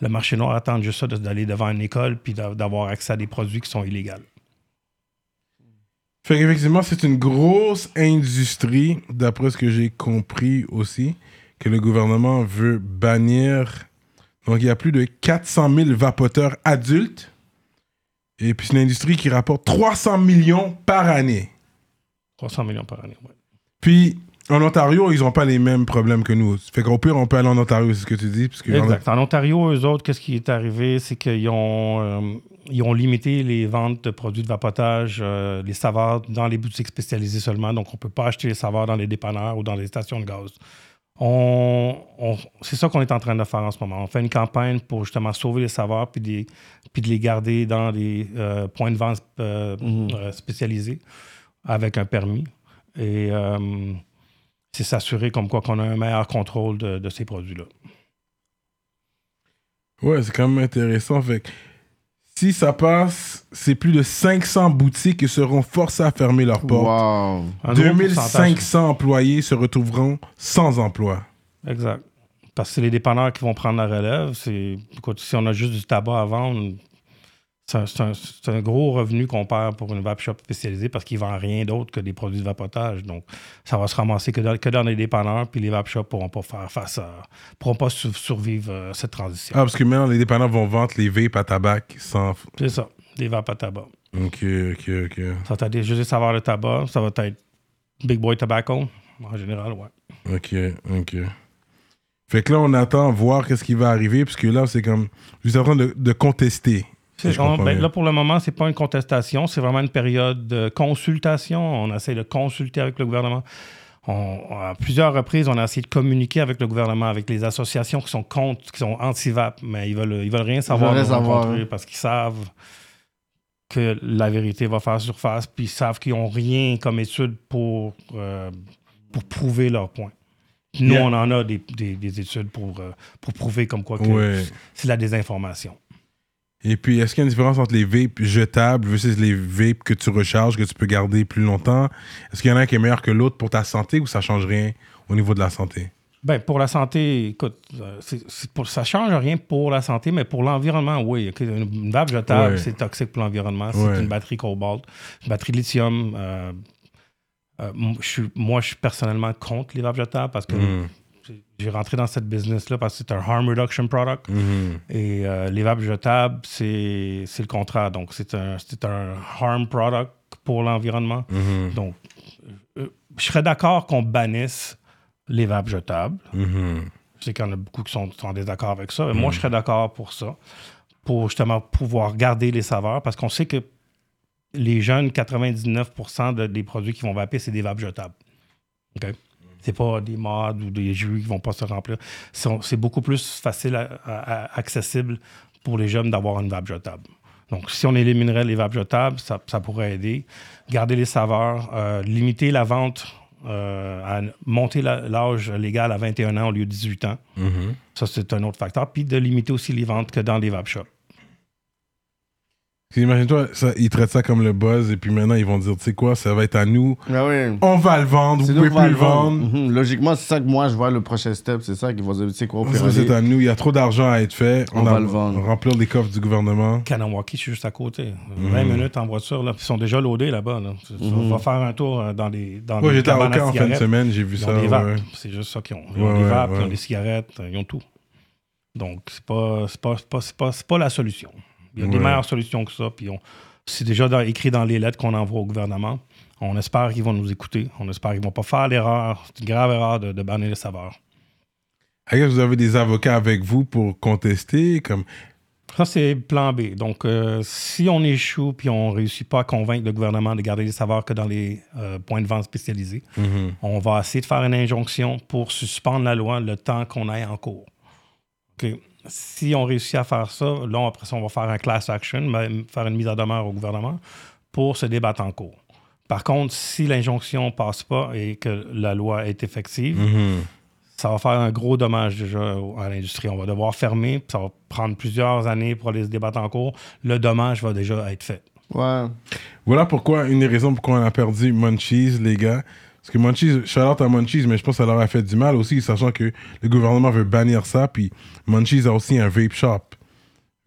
le marché noir attend juste ça d'aller devant une école puis d'avoir accès à des produits qui sont illégaux. Fait qu'effectivement, c'est une grosse industrie, d'après ce que j'ai compris aussi, que le gouvernement veut bannir. Donc, il y a plus de 400 000 vapoteurs adultes et puis c'est une industrie qui rapporte 300 millions par année. 300 millions par année, oui. Puis en Ontario, ils n'ont pas les mêmes problèmes que nous. Fait qu'au pire, on peut aller en Ontario, c'est ce que tu dis. Parce exact. En Ontario, eux autres, qu'est-ce qui est arrivé? C'est qu'ils ont, euh, ils ont limité les ventes de produits de vapotage, euh, les saveurs dans les boutiques spécialisées seulement. Donc, on ne peut pas acheter les saveurs dans les dépanneurs ou dans les stations de gaz. On, c'est ça qu'on est en train de faire en ce moment. On fait une campagne pour justement sauver les saveurs puis, puis de les garder dans des euh, points de vente euh, mhm. spécialisés avec un permis. Et s'assurer comme quoi qu'on a un meilleur contrôle de, ces produits-là. Ouais, c'est quand même intéressant. Fait si ça passe, c'est plus de 500 boutiques qui seront forcées à fermer leurs portes. Wow. 2500 employés se retrouveront sans emploi. Exact. Parce que c'est les dépanneurs qui vont prendre la relève. si on a juste du tabac à vendre, c'est un, gros revenu qu'on perd pour une vape shop spécialisée parce qu'il ne vend rien d'autre que des produits de vapotage. Donc, ça va se ramasser que dans, que dans les dépanneurs, puis les vape shops ne pourront pas faire face à. pourront pas survivre à euh, cette transition. Ah, parce que maintenant, les dépanneurs vont vendre les vapes à tabac sans. C'est ça, des vapes à tabac. OK, OK, OK. Ça va être juste saveurs de tabac, ça va être Big Boy Tobacco, en général, ouais. OK, OK. Fait que là, on attend voir qu'est-ce qui va arriver, parce que là, c'est comme. Je suis en train de contester ben, là, pour le moment, c'est pas une contestation, c'est vraiment une période de consultation. On essaie de consulter avec le gouvernement. à plusieurs reprises, on a essayé de communiquer avec le gouvernement, avec les associations qui sont contre, qui sont anti-VAP, mais ils veulent, ils veulent rien savoir, parce qu'ils savent que la vérité va faire surface, puis ils savent qu'ils n'ont rien comme étude pour, euh, pour prouver leur point. Nous, on en a des, des, études pour, euh, pour prouver comme quoi que c'est la désinformation. Et puis, est-ce qu'il y a une différence entre les vapes jetables versus les vapes que tu recharges, que tu peux garder plus longtemps? Est-ce qu'il y en a un qui est meilleur que l'autre pour ta santé ou ça change rien au niveau de la santé? Ben, pour la santé, écoute, euh, pour, ça change rien pour la santé, mais pour l'environnement, oui. Une, vape jetable, c'est toxique pour l'environnement. C'est une batterie cobalt, une batterie lithium. Euh, euh, moi, je suis personnellement contre les vapes jetables parce que hmm j'ai rentré dans cette business-là parce que c'est un harm reduction product. Mm-hmm. Et euh, les vapes jetables, c'est le contraire. Donc, c'est un, un harm product pour l'environnement. Donc, euh, je serais d'accord qu'on bannisse les vapes jetables. Mhm. Je sais qu'il y en a beaucoup qui sont, sont en désaccord avec ça. mais Moi, je serais d'accord pour ça, pour justement pouvoir garder les saveurs, parce qu'on sait que les jeunes, 99% de- des produits qui vont vaper, c'est des vapes jetables. OK? C'est pas des modes ou des jus qui vont pas se remplir. C'est beaucoup plus facile, à- à- à- accessible pour les jeunes d'avoir une vape jetable. Donc, si on éliminerait les vapes jetables, ça, ça pourrait aider. Garder les saveurs, euh, limiter la vente, euh, à monter l'âge légal à 21 ans au lieu de 18 ans. Mhm. Ça, c'est un autre facteur. Puis de limiter aussi les ventes que dans les vape shops. Imagine-toi, ils traitent ça comme le buzz et puis maintenant ils vont dire, tu sais quoi, ça va être à nous, Ah oui. on va le vendre, vous C'est pouvez plus le vendre. Mhm. Logiquement, c'est ça que moi, je vois le prochain step. C'est ça qu'ils vont dire, tu sais quoi, Ça, c'est à nous, il y a trop d'argent à être fait. On va le vendre. Remplir les coffres du gouvernement. Kanawaki, je suis juste à côté. 20 minutes en voiture. Là. Ils sont déjà loadés là-bas. Là. On va faire un tour euh, dans les dans Moi, les j'étais à Oka en fin de semaine, j'ai vu Ils ça. ouais. C'est juste ça qu'ils ont. Ils ont Ouais, des ouais, vapes, ils ont ouais. des cigarettes, ils ont tout. Donc, c'est pas, c'est pas, c'est pas, c'est pas, c'est pas la solution. Il y a des Ouais. meilleures solutions que ça. Puis on- c'est déjà dans- écrit dans les lettres qu'on envoie au gouvernement. On espère qu'ils vont nous écouter. On espère qu'ils vont pas faire l'erreur, c'est une grave erreur de, de bannir les saveurs. Guess vous avez des avocats avec vous pour contester, comme Ça, c'est plan B. Donc, euh, si on échoue puis on réussit pas à convaincre le gouvernement de garder les saveurs que dans les euh, points de vente spécialisés, Mhm. on va essayer de faire une injonction pour suspendre la loi le temps qu'on aille en cours. OK. Si on réussit à faire ça, là, après ça, on va faire un class action, même faire une mise à demeure au gouvernement pour se débattre en cours. Par contre, si l'injonction passe pas et que la loi est effective, Mhm. ça va faire un gros dommage déjà à l'industrie. On va devoir fermer, puis ça va prendre plusieurs années pour aller se débattre en cours. Le dommage va déjà être fait. Ouais. Voilà pourquoi, une des raisons pourquoi on a perdu Munchies, les gars. Parce que Munchies, shout out à Munchies, mais je pense que ça leur a fait du mal aussi, sachant que le gouvernement veut bannir ça. Puis Munchies a aussi un vape shop.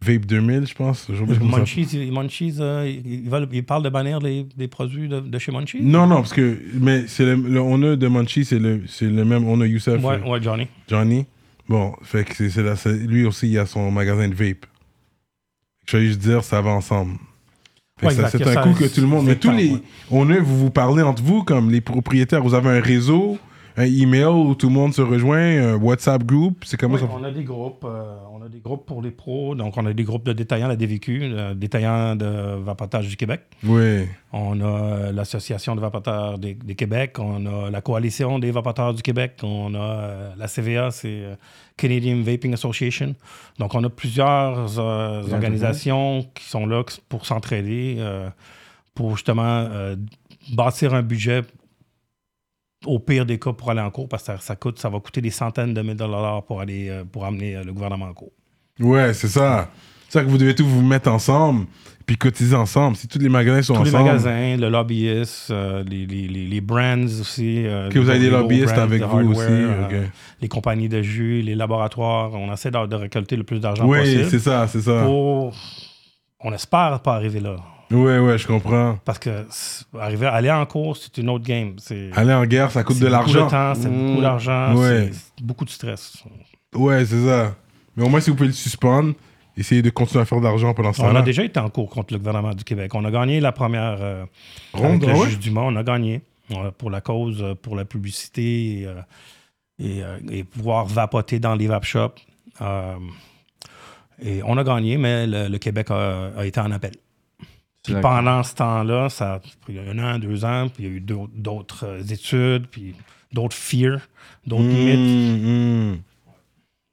Vape 2000, je pense. Munchies, il- Munchies, euh, ils parlent de bannir les, les produits de, de chez Munchies? Non, non, parce que mais c'est le, le de Munchies, c'est le, c'est le même owner Youssef, Ouais, ouais, Johnny. Johnny. Bon, fait que c'est- lui aussi, il a son magasin de vape. Je vais juste dire, ça va ensemble. Ouais, ça, c'est un ça- coup que tout le monde. Mais tous temps, les ouais. owners, vous vous parlez entre vous comme les propriétaires. Vous avez un réseau, un email où tout le monde se rejoint, un WhatsApp group. C'est comment ça on a des groupes. euh, on a des groupes pour les pros. Donc, on a des groupes de détaillants, la DVQ, euh, détaillants de vapotage du Québec. Oui. On a euh, l'Association de vapoteurs des, des Québec. On a la Coalition des vapoteurs du Québec. On a euh, la CVA, c'est Canadian Vaping Association. Donc, on a plusieurs euh, organisations qui sont là pour s'entraider, euh, pour justement euh, bâtir un budget au pire des cas pour aller en cours parce que ça, ça coûte, ça va coûter des centaines de milliers de dollars pour aller pour amener le gouvernement en cours. Ouais, c'est ça. C'est ça que vous devez tous vous mettre ensemble puis cotiser ensemble. Si tous les magasins sont Tous les ensemble. magasins, le lobbyiste, euh, les, les, les, les brands aussi. euh, Que vous avez des lobbyistes avec de vous aussi. euh, les compagnies de jus, les laboratoires. On essaie de, de récolter le plus d'argent Oui, possible. c'est ça, c'est ça. pour- On espère pas arriver là. Ouais, ouais, je comprends. Parce que arriver, aller en cours, c'est une autre game. C'est Aller en guerre, ça coûte c'est de beaucoup l'argent. de temps, c'est Mmh. beaucoup d'argent, Ouais. c'est beaucoup de stress. Ouais, c'est ça. Mais au moins, si vous pouvez le suspendre, essayez de continuer à faire de l'argent pendant ce On a temps-là. déjà été en cours contre le gouvernement du Québec. On a gagné la première euh, Ronde, avec le ah ouais? juge Dumas. On a gagné euh, pour la cause, euh, pour la publicité et, euh, et, et pouvoir vapoter dans les vape shops. Et on a gagné, mais le, le Québec a, a été en appel. Puis pendant ce temps-là, ça a pris un an, deux ans, puis il y a eu d'autres- études, puis d'autres fears, d'autres mythes Mmh, mmh.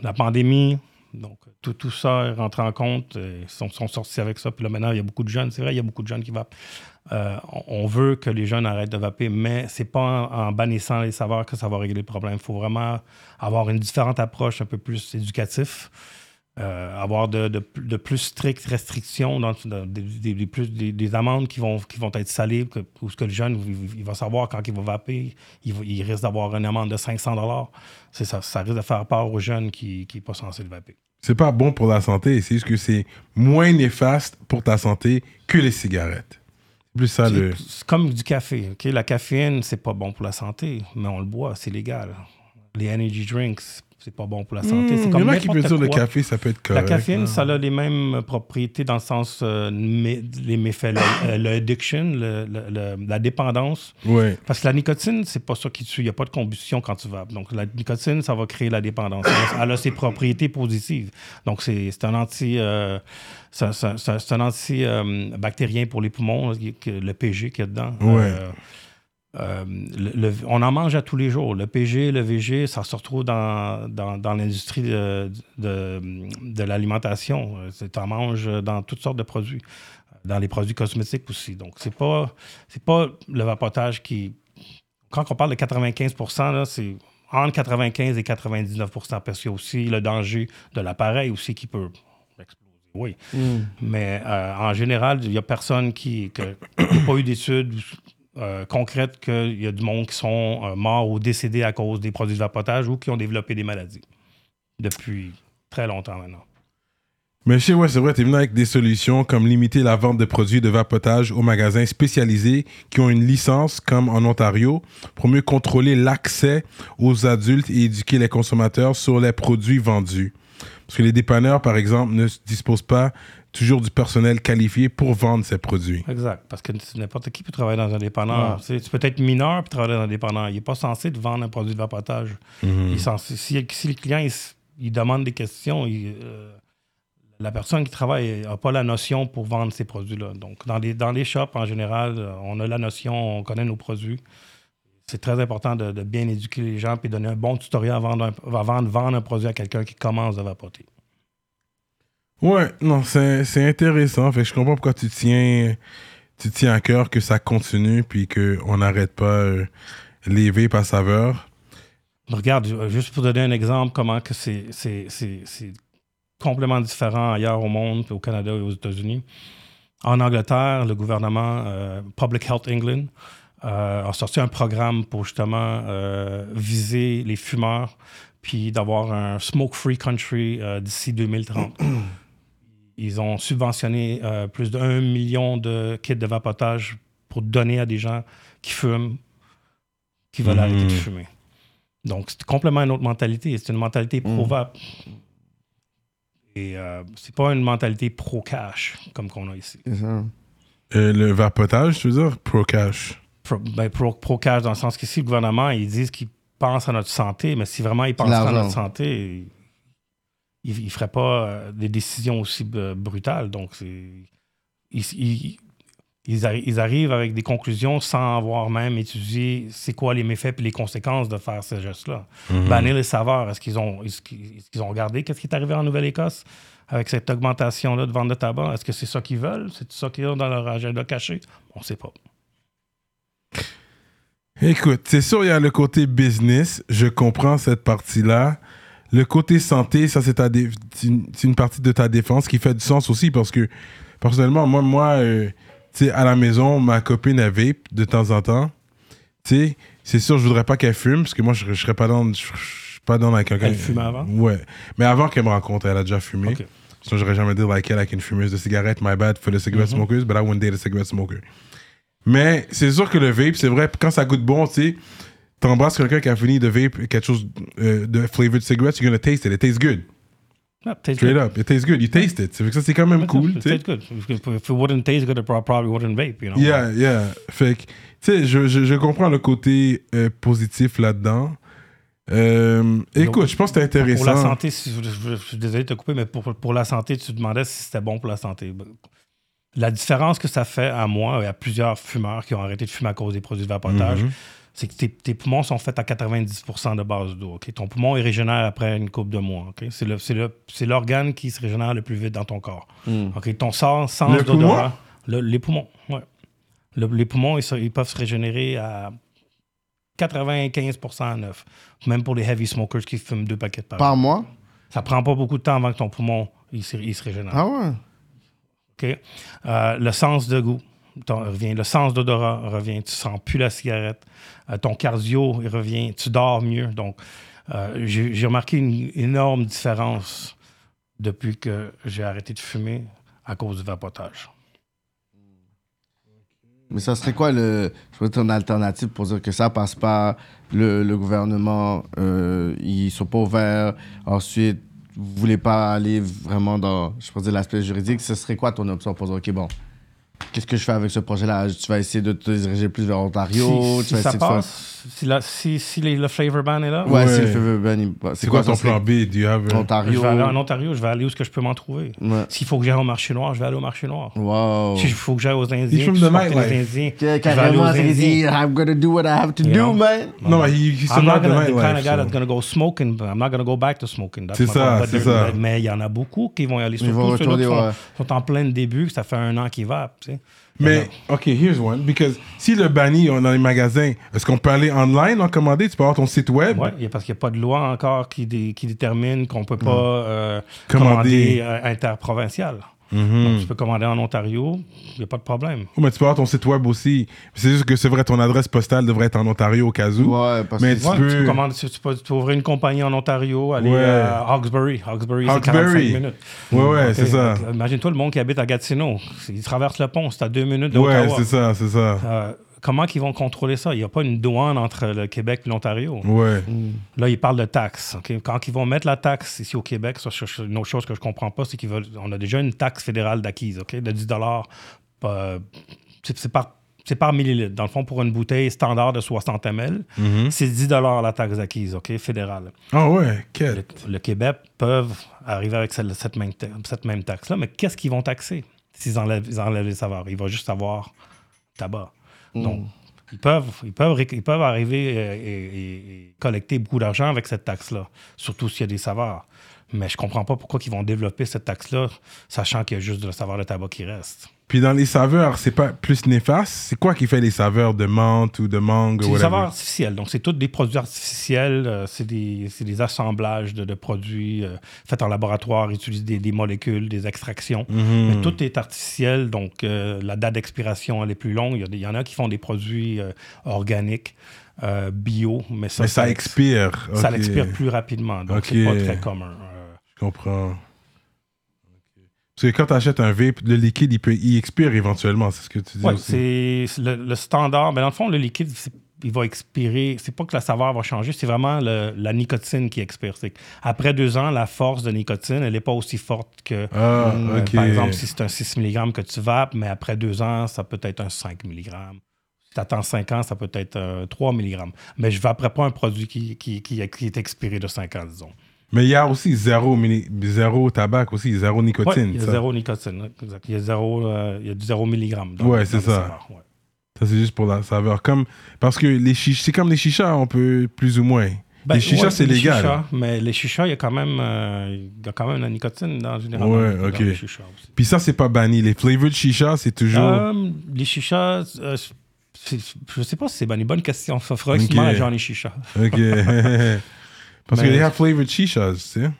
la pandémie. Donc, tout, tout ça est rentré en compte. Ils sont, sortis avec ça. Puis là, maintenant, il y a beaucoup de jeunes. C'est vrai, il y a beaucoup de jeunes qui vapent. Euh, on, veut que les jeunes arrêtent de vaper, mais c'est pas en, bannissant les saveurs que ça va régler le problème. Il faut vraiment avoir une différente approche, un peu plus éducatif. euh, avoir de, plus strictes restrictions, des, plus, des, des amendes qui vont, qui vont être salées, que, où ce que le jeune il, va savoir quand il va vaper, il, risque d'avoir une amende de 500 C'est ça, ça risque de faire peur aux jeunes qui n'est pas censé le vaper. C'est pas bon pour la santé, c'est juste que c'est moins néfaste pour ta santé que les cigarettes. Plus ça le. C'est comme du café. ok? La caféine, c'est pas bon pour la santé, mais on le boit, c'est légal. les energy drinks, c'est pas bon pour la santé. Hmm, c'est Il y comme en a qui le café, ça peut être La correct. caféine, là. ça a les mêmes propriétés dans le sens euh, mé- les méfaits, le- euh, le addiction, le- le- le- la dépendance. Ouais. Parce que la nicotine, c'est pas ça qui tue. Il n'y a pas de combustion quand tu vapes. Donc, la nicotine, ça va créer la dépendance. Elle a- ses propriétés positives. Donc, c'est un anti... euh, c'est- un anti-bactérien pour les poumons, le PG qu'il y a dedans. Ouais. Euh, le- le- on en mange à tous les jours. Le PG, le VG, ça se retrouve dans, dans, dans l'industrie de, de, de l'alimentation. Tu en manges dans toutes sortes de produits. Dans les produits cosmétiques aussi. Donc, c'est pas, c'est pas le vapotage qui. Quand on parle de 95 là, c'est entre 95 et 99% parce qu'il y a aussi le danger de l'appareil aussi qui peut exploser. Oui. Mais euh, en général, il n'y a personne qui. que- il n'y a pas eu d'études euh, concrètes qu'il y a du monde qui sont euh, morts ou décédés à cause des produits de vapotage ou qui ont développé des maladies depuis très longtemps maintenant. Sais, ouais, c'est vrai, t'es venu avec des solutions comme limiter la vente de produits de vapotage aux magasins spécialisés qui ont une licence, comme en Ontario, pour mieux contrôler l'accès aux adultes et éduquer les consommateurs sur les produits vendus. Parce que les dépanneurs, par exemple, ne disposent pas toujours du personnel qualifié pour vendre ces produits. Exact. Parce que n'importe qui peut travailler dans un dépanneur. Tu sais, Tu peux être mineur et travailler dans un dépanneur. Il n'est pas censé te vendre un produit de vapotage. Il est censé- si, si le client il, demande des questions, il, euh, la personne qui travaille n'a pas la notion pour vendre ces produits-là. Donc, dans les, dans les shops, en général, euh, on a la notion, on connaît nos produits. C'est très important de, de bien éduquer les gens et donner un bon tutoriel avant de, avant de vendre un produit à quelqu'un qui commence à vapoter. Ouais, non, c'est intéressant. Fait que je comprends pourquoi tu tiens, tu tiens à cœur que ça continue puis qu'on n'arrête pas euh, les vapes à saveur. Regarde, euh, juste pour donner un exemple, comment que c'est, complètement différent ailleurs au monde, au Canada et aux États-Unis. En Angleterre, le gouvernement euh, Public Health England euh, a sorti un programme pour justement euh, viser les fumeurs puis d'avoir un smoke-free country euh, d'ici 2030. Ils ont subventionné euh, plus d'un million de kits de vapotage pour donner à des gens qui fument, qui veulent arrêter de fumer. Donc, c'est complètement une autre mentalité. C'est une mentalité pro-vape. Et euh, c'est pas une mentalité pro-cash comme qu'on a ici. C'est ça. Euh, le vapotage, tu veux dire? Pro cash. Pro, ben, pro- pro-cash dans le sens qu'ici, le gouvernement, ils disent qu'ils pensent à notre santé, mais si vraiment ils pensent à notre santé, ils ne feraient pas euh, des décisions aussi euh, brutales. Donc, ils, ils- ils arri- ils arrivent avec des conclusions sans avoir même étudié c'est quoi les méfaits et les conséquences de faire ce geste-là. Bannir les saveurs, est-ce qu'ils ont, qu'ils ont regardé qu'est-ce qui est arrivé en Nouvelle-Écosse avec cette augmentation-là de vente de tabac? Est-ce que c'est ça qu'ils veulent? C'est ça qu'ils ont dans leur agenda caché? On ne sait pas. Écoute, c'est sûr, il y a le côté business. Je comprends cette partie-là. Le côté santé, ça, c'est ta dé- c'est une, c'est une partie de ta défense qui fait du sens aussi parce que, personnellement, moi, moi euh, tu sais, à la maison, ma copine, elle vape de temps en temps. Tu sais, c'est sûr, je voudrais pas qu'elle fume parce que moi, je, je serais pas dans, je, je suis pas dans quelqu'un. Elle fumait avant? Ouais. Mais avant qu'elle me rencontre, elle a déjà fumé. Ok. Sinon, j'aurais jamais dit like elle avec une fumeuse de cigarette. My bad for the cigarette smokers, but I wouldn't date a cigarette smoker. Mais c'est sûr que le vape, c'est vrai, quand ça goûte bon, tu sais, t'embrasses quelqu'un qui a fini de vape quelque chose euh, de flavored cigarette, you're gonna taste it. It tastes good. Ah, tastes Straight good. up. It tastes good. You taste it. Ça fait que ça, c'est quand même cool, It tastes good. If, it wouldn't taste good, it prob- probably wouldn't vape, you know? Yeah, yeah. Fait que, tu sais, je, je, je comprends le côté euh, positif là-dedans. Euh, écoute, je pense que c'est intéressant. Pour la santé, si- je, suis désolé de te couper, mais pour, pour la santé, tu demandais si c'était bon pour la santé. La différence que ça fait à moi et à plusieurs fumeurs qui ont arrêté de fumer à cause des produits de vapotage, Mhm. C'est que tes, tes poumons sont faits à 90% de base d'eau. Ton poumon est régénère après une coupe de mois. C'est l'organe qui se régénère le plus vite dans ton corps. ok? Ton sens, sens Le d'odorat. le- Les poumons, ouais. Le- les poumons, ils, peuvent se régénérer à 95% à neuf. Même pour les heavy smokers qui fument deux paquets par Par mois? Ça prend pas beaucoup de temps avant que ton poumon il se, il se régénère. Ah ouais? Euh, le sens de goût revient. Le sens d'odorat revient. Tu sens plus la cigarette. Euh, ton cardio il revient. Tu dors mieux. Donc, euh, j'ai remarqué une énorme différence depuis que j'ai arrêté de fumer à cause du vapotage. Mais ça serait quoi le, ton alternative pour dire que ça passe pas, le, gouvernement, euh, ils sont pas ouverts, ensuite, vous voulez pas aller vraiment dans, je dire, l'aspect juridique, ce serait quoi ton option pour dire, OK, bon, qu'est-ce que je fais avec ce projet-là? Tu vas essayer de te diriger plus vers Ontario? si, tu vas si ça de passe, si, la- si, si les- le flavor ban est là, Ouais, Ouais. c'est le ben, il- C'est quoi ton plan B? Do you have a- je Ontario. vais aller en Ontario, je vais aller où est-ce que je peux m'en trouver. Ouais. S'il faut que j'aille au marché noir, je vais aller au marché noir. Wow. S'il faut que j'aille aux Indiens, Indiens, je vais aller Carrément, aux c'est qu'il dit, Indiens. I'm gonna do what I have to You do, know? man. Non, mais he, he's I'm not gonna, the kind of guy that's gonna go smoking, but I'm not gonna go back to smoking. That's C'est my ça, c'est ça. Mais il y en a beaucoup qui vont y aller. Surtout ceux-là qui sont, en plein début, que ça fait un an qu'ils va. Sais. Mais, OK, here's one. Because si le banni dans les magasins, est-ce qu'on peut aller online en commander? Tu peux avoir ton site web? A- parce qu'il n'y a pas de loi encore qui, dé- qui détermine qu'on ne peut pas euh, Commander. commander euh, interprovincial. Mhm. Donc, tu peux commander en Ontario, il n'y a pas de problème. Oh, mais tu peux avoir ton site web aussi. C'est juste que c'est vrai, ton adresse postale devrait être en Ontario au cas où. Ouais, parce Mais que. tu Ouais, peux- tu, peux commander- tu, peux, tu peux ouvrir une compagnie en Ontario, aller Ouais. à Hawkesbury. Hawkesbury, c'est Hawkesbury. 45 minutes. Ouais, ouais, c'est ça. Imagine-toi le monde qui habite à Gatineau. Ils traversent le pont, c'est à deux minutes de Ouais, c'est ça, c'est ça. Euh, comment ils vont contrôler ça? Il n'y a pas une douane entre le Québec et l'Ontario. Ouais. Là, ils parlent de taxes. ok? Quand ils vont mettre la taxe ici au Québec, ça, c'est une autre chose que je ne comprends pas, c'est qu'on a déjà une taxe fédérale d'acquise ok, de 10 euh, C'est par, c'est par millilitre. Dans le fond, pour une bouteille standard de 60 ml, Mhm. c'est 10 la taxe d'acquise ok, fédérale. Ah ouais, Le, quel. le Québec peuvent arriver avec cette, cette même, ta- cette même taxe-là, mais qu'est-ce qu'ils vont taxer s'ils enlèvent, ils enlèvent les saveurs? Il va juste avoir tabac. Ils peuvent, ils, peuvent, ils peuvent arriver et, collecter beaucoup d'argent avec cette taxe-là, surtout s'il y a des saveurs. Mais je comprends pas pourquoi ils vont développer cette taxe-là, sachant qu'il y a juste de la saveur de tabac qui reste. Puis dans les saveurs, c'est pas plus néfaste? C'est quoi qui fait les saveurs de menthe ou de mangue C'est des saveurs artificielles. Donc, c'est tous des produits artificiels. euh, c'est des, des assemblages de, de produits euh, faits en laboratoire, utilisent des, des molécules, des extractions. Mhm. Mais tout est artificiel. Donc, euh, la date d'expiration, elle est plus longue. Il y, en a qui font des produits organiques, bio, mais ça, Mais ça ex- expire. Ça Ok. l'expire plus rapidement. Donc, Ok. c'est pas très commun. Je comprends. Parce que quand tu achètes un vape, le liquide, il, peut, il expire éventuellement, c'est ce que tu dis Ouais, aussi. c'est le, le standard. Mais dans le fond, le liquide, il va expirer. C'est pas que la saveur va changer, c'est vraiment le- la nicotine qui expire. Après deux ans, la force de nicotine, elle n'est pas aussi forte que. Ah, euh. Par exemple, si c'est un 6 mg que tu vapes, mais après deux ans, ça peut être un 5 mg. Si tu attends 5 ans, ça peut être un 3 mg. Mais je ne vaperai pas un produit qui, qui, qui- qui est expiré de 5 ans, disons. Mais il y a aussi zéro, mini- zéro tabac aussi, zéro Ouais, nicotine. il y a ça. zéro nicotine. exact. Il y a, zéro, euh, il y a du 0 mg. Ouais, c'est ça. Ça, c'est juste pour la saveur. Comme, parce que les chichas, c'est comme les chichas, on peut plus ou moins. Ben, les chichas, ouais, c'est légal. chichas, mais les chichas, il y a quand même, euh, il y a quand même la nicotine dans généralement. Ouais, dans ok. les chichas aussi. Puis ça, c'est pas banni. Les flavored chichas, c'est toujours. Euh, les chichas, euh, c'est- je sais pas si c'est bonne, bonne question. Ok. que tu genre les chichas. Ok. Parce que les have flavored chichas, tu sais.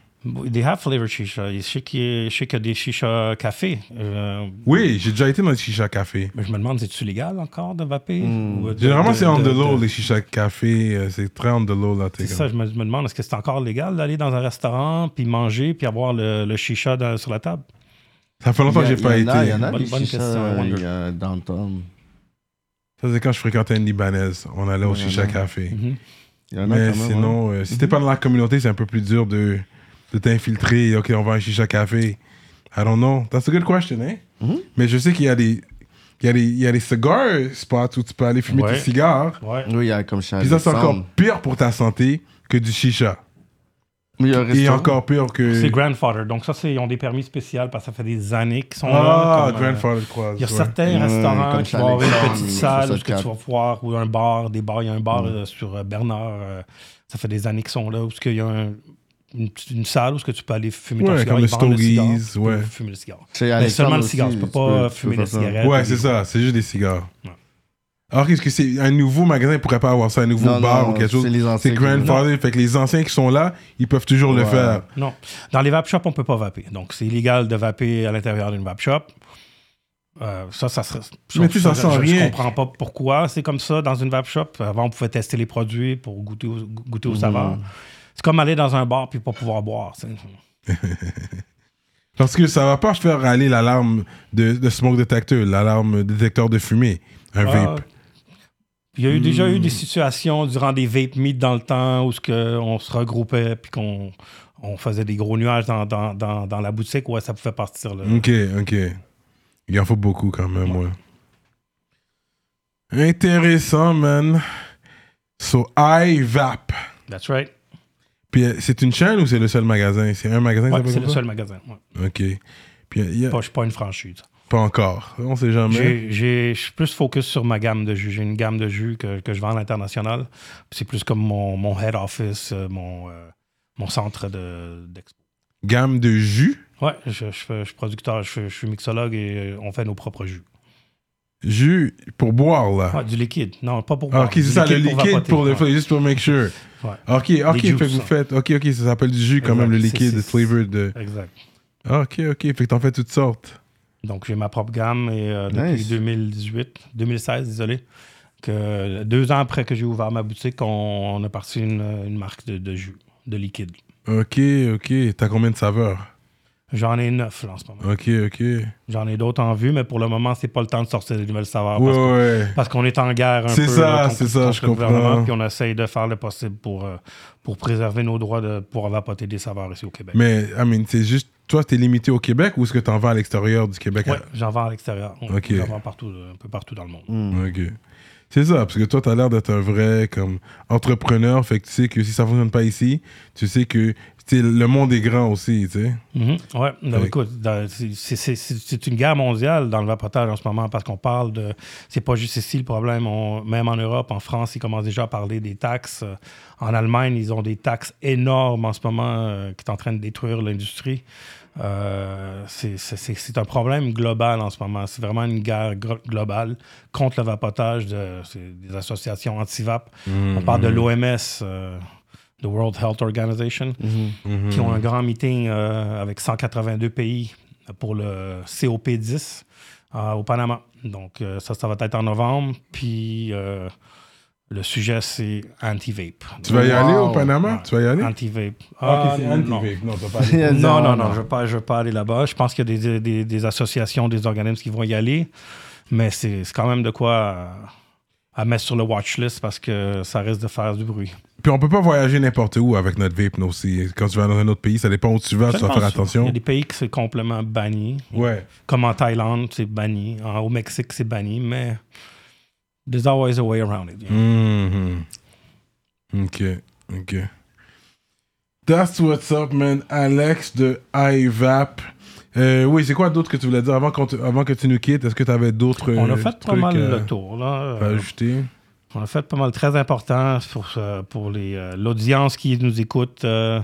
They have flavored chicha. Je sais qu'il y, a- je sais qu'il y a des chichas café. Euh, Oui, j'ai déjà été dans les chichas café. mais je me demande, c'est-tu légal encore de vaper? De- Généralement, c'est on de- the low, de- les chichas café. euh, C'est très on the low, là. t'es C'est ça, je me, je me demande, est-ce que c'est encore légal d'aller dans un restaurant, puis manger, puis avoir le, le chicha dans- sur la table? Ça fait longtemps que j'ai pas Il y en a, il y été. en a Bonne- des bonne chichas, question, euh, wonder. il y a downtown. Ça, c'est quand je fréquentais une Libanaise. On allait au ouais. café. Il y en a Mais quand même, ouais. sinon, euh, si t'es pas dans la communauté, c'est un peu plus dur de, de t'infiltrer. Ok, on va à un chicha café. I don't know. That's a good question, hein? Mhm. Mais je sais qu'il y a des. Il y, a des, il y a des cigar spots où tu peux aller fumer Ouais. tes cigares. Ouais. Oui, il y a comme chez Puis ça, c'est encore pire pour ta santé que du chicha. Mais il encore pire que. C'est grandfather. Donc, ça, c'est, ils ont des permis spéciaux parce que ça fait des années qu'ils sont Ah, là. comme, euh, Grandfather Croise. Il y a ouais. certains restaurants qui vont avoir une petite salle où que tu vas voir, ou un bar, des bars. Il y a un bar euh, sur euh, Bernard. euh, ça fait des années qu'ils sont là. Où il y a un- une, une salle où que tu peux aller fumer ton Ouais, cigare. comme le cigare, tu peux ouais. fumer le cigare. Mais seulement le aussi, cigare. Tu peux pas tu fumer peux ça. cigarettes. Ouais, ou c'est des- ça. C'est juste des cigares. Ouais. Alors, qu'est-ce que c'est un nouveau magasin ne pourrait pas avoir ça, un nouveau Non, bar non, ou quelque chose? c'est grandfather, fait que les anciens qui sont là, ils peuvent toujours le faire. Non. Dans les vape shops, on ne peut pas vaper. Donc, c'est illégal de vaper à l'intérieur d'une vape shop. Euh, ça, ça serait. Mais tu ça je- sent je, rien. Je comprends pas pourquoi c'est comme ça dans une vape shop. Avant, on pouvait tester les produits pour goûter, au- goûter aux Mhm. saveurs. C'est comme aller dans un bar puis pas pouvoir boire. Parce que ça va pas faire aller l'alarme de, de smoke detector, l'alarme détecteur de fumée, un Ah, vape. Il y a eu, déjà Hmm. eu des situations durant des vape meets dans le temps où ce que on se regroupait puis qu'on on faisait des gros nuages dans, dans, dans, dans la boutique où ça pouvait partir. Là. Ok, ok. Il en faut beaucoup quand même, ouais. Intéressant, man. So, iVap. That's right. Puis euh, c'est une chaîne ou c'est le seul magasin? C'est un magasin Ouais, c'est le seul magasin. ouais. Ok. Puis y a- Pas, je suis pas une franchise. Pas encore. On sait jamais. Je suis plus focus sur ma gamme de jus. J'ai une gamme de jus que, que je vends à l'international. C'est plus comme mon, mon head office, euh, mon, euh, mon centre de- d'expo. Gamme de jus? ouais, je, je je suis producteur, je, suis mixologue et euh, on fait nos propres jus. Jus pour boire, là? Ouais, du liquide. Non, pas pour Ah, boire. ok, c'est ça, le liquide vapoter. pour le Ouais. juste pour make sure. Ouais. Ok, ok, fait que vous faites. Ok, ok, ça s'appelle du jus quand même, le liquide, C'est- flavor de. Exact. Ah, ok, ok, fait que t'en fais toutes sortes. Donc, j'ai ma propre gamme et euh, depuis Nice. 2018, 2016, désolé, que deux ans après que j'ai ouvert ma boutique, on, on a parti une, une marque de, de jus, de liquide. Ok, ok. T'as combien de saveurs? J'en ai neuf là, en ce moment. Ok, ok. J'en ai d'autres en vue, mais pour le moment, c'est pas le temps de sortir des nouvelles saveurs. Ouais, parce ouais. Qu'on est en guerre un C'est peu. ça, là, contre- c'est ça, je le gouvernement, comprends. Puis on essaye de faire le possible pour, euh, pour préserver nos droits de pouvoir vapoter des saveurs ici au Québec. Mais, I mean, c'est juste. Toi, t'es limité au Québec ou est-ce que t'en vends à l'extérieur du Québec? Ouais, j'en vends à l'extérieur. J'en vends partout, un peu partout dans le monde. Mm. Ok. C'est ça, parce que toi, t'as l'air d'être un vrai comme entrepreneur, fait que tu sais que si ça fonctionne pas ici, tu sais que tu le monde est grand aussi, tu sais. Mhm. Ouais, écoute, c'est- une guerre mondiale dans le vapotage en ce moment parce qu'on parle de. C'est pas juste ici le problème. On- même en Europe, en France, ils commencent déjà à parler des taxes. Euh, En Allemagne, ils ont des taxes énormes en ce moment euh, qui sont en train de détruire l'industrie. Euh, c'est- un problème global en ce moment. C'est vraiment une guerre globale contre le vapotage de, des associations anti-vap. On parle de l'OMS, euh, the World Health Organization Mhm. qui ont un grand meeting euh, avec 182 pays pour le COP10 euh, au Panama. Donc, ça, ça va être en novembre. Puis, le sujet, c'est anti-vape. Tu vas y aller au. Panama? Ouais. Tu vas y aller? Anti-vape. Ah, Ah, ok, c'est non. anti-vape. Non, pas. Non, non, Non, non, non. je ne veux, pas- je veux pas aller là-bas. Je pense qu'il y a des, des- des associations, des organismes qui vont y aller. Mais c'est quand même de quoi euh, à mettre sur le watch list parce que ça risque de faire du bruit. Puis on peut pas voyager n'importe où avec notre vape, nous aussi. Quand tu vas dans un autre pays, ça dépend où tu vas, tu dois faire Il y attention. a des pays qui c'est complètement banni. Ouais. Comme en Thaïlande, c'est banni. En- au Mexique, c'est banni, mais there's always a way around it. you know? Mhm. Ok, ok. That's what's up, man. Alex de iVap. Euh, oui, c'est quoi d'autre que tu voulais dire avant, avant que tu nous quittes? Est-ce que tu avais d'autres On a euh, fait pas mal à- le tour. Là. Euh, ajouter? on a fait pas mal très important pour, euh, pour euh, l'audience qui nous écoute euh,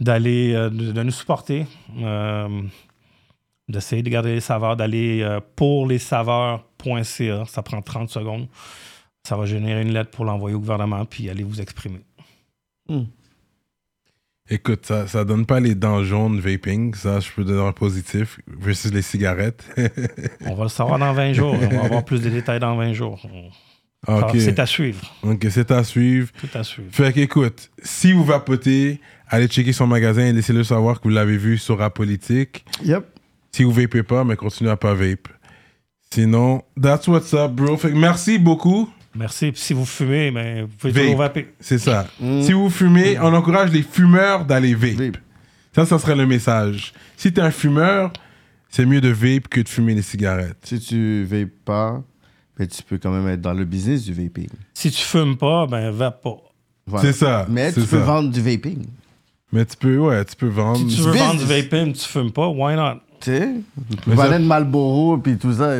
d'aller euh, de, nous supporter, euh, d'essayer de garder les saveurs, d'aller euh, pour les saveurs.ca. Ça prend 30 secondes. Ça va générer une lettre pour l'envoyer au gouvernement puis aller vous exprimer. Écoute, ça, ça donne pas les dents jaunes vaping, ça je peux donner un positif, versus les cigarettes. On va le savoir dans 20 jours. On va avoir plus de détails dans 20 jours. C'est à suivre. ok, c'est à suivre. Tout à suivre. Fait qu'écoute, si vous vapotez, allez checker son magasin et laissez-le savoir que vous l'avez vu sur Rap Politique. Yep. Si vous vapez pas, mais continuez à pas vape. Sinon, that's what's up, bro. Fait que merci beaucoup. Merci. Puis si vous fumez, ben, vous pouvez Vape. toujours vaper. C'est ça. Mm. Si vous fumez, on encourage les fumeurs d'aller vape. Vape. Ça, ça serait le message. Si t'es un fumeur, c'est mieux de vape que de fumer les cigarettes. Si tu vapes pas, ben, tu peux quand même être dans le business du vaping. Si tu fumes pas, ben vape pas. Voilà. C'est ça. Mais tu peux vendre du vaping. Mais tu peux, ouais, tu peux vendre. Si tu veux business. vendre du vaping, tu fumes pas, why not? Tu sais, ça- de Marlboro puis tout ça.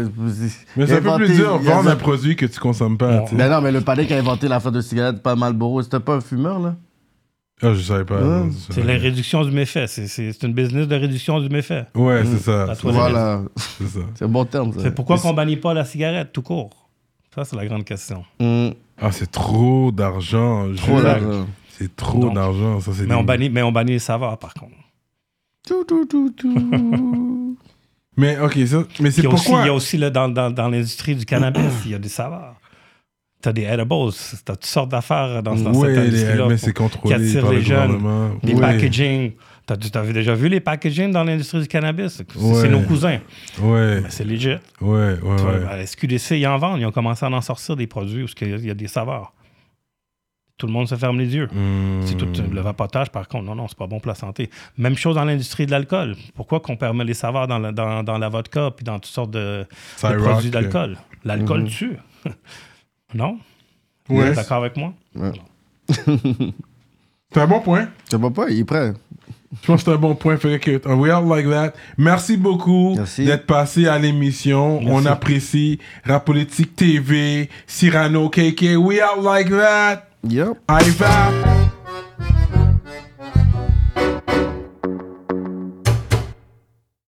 Mais c'est un peu plus dur vendre un produit que tu consommes pas. Mais non, mais le palais qui a inventé l'affaire de cigarette, pas Marlboro, c'était pas un fumeur, là? Ah, je savais pas. Je C'est la réduction du méfait. C'est- C'est c'est une business de réduction du méfait. Ouais, c'est ça. Toi, ça, Voilà. C'est ça. C'est un bon terme, ça. C'est pourquoi qu'on bannit pas la cigarette tout court? Ça, c'est la grande question. Mm. Ah, c'est trop d'argent. Trop je- d'argent. C'est trop d'argent. Ça, c'est Mais on, des- bannit, mais on bannit les saveurs, par contre. Tout, tout, tout, tout. Mais ok, ça- mais Il c'est y a aussi, pourquoi. il y a aussi là, dans, dans, dans l'industrie du cannabis, il y a des saveurs. Tu as des edibles, tu as toutes sortes d'affaires dans, dans Ouais, cette les- industrie-là. mais c'est contrôlé qui attire par les le jeunes, gouvernement. Des Ouais. packaging. T'as t'as déjà vu les packaging dans l'industrie du cannabis? C'est Ouais. nos cousins. Ouais, Mais c'est legit. ouais, ouais, vois, ouais. à la SQDC, ils en vendent. Ils ont commencé à en sortir des produits où il y a- il y a des saveurs. Tout le monde se ferme les yeux. Hmm. C'est tout euh, le vapotage, par contre. Non, non, c'est pas bon pour la santé. Même chose dans l'industrie de l'alcool. Pourquoi qu'on permet les saveurs dans la, dans, dans la vodka puis dans toutes sortes de, produits euh, d'alcool? L'alcool Mhm. tue. non? Ouais. Vous êtes d'accord avec moi? C'est un bon point. Je vois pas, il est prêt. Je pense que c'est un bon point. Que, uh, we are like that. Merci beaucoup d'être passé à l'émission. On apprécie Rap Politique TV, Cyrano KK. We are like that. Yep. Va.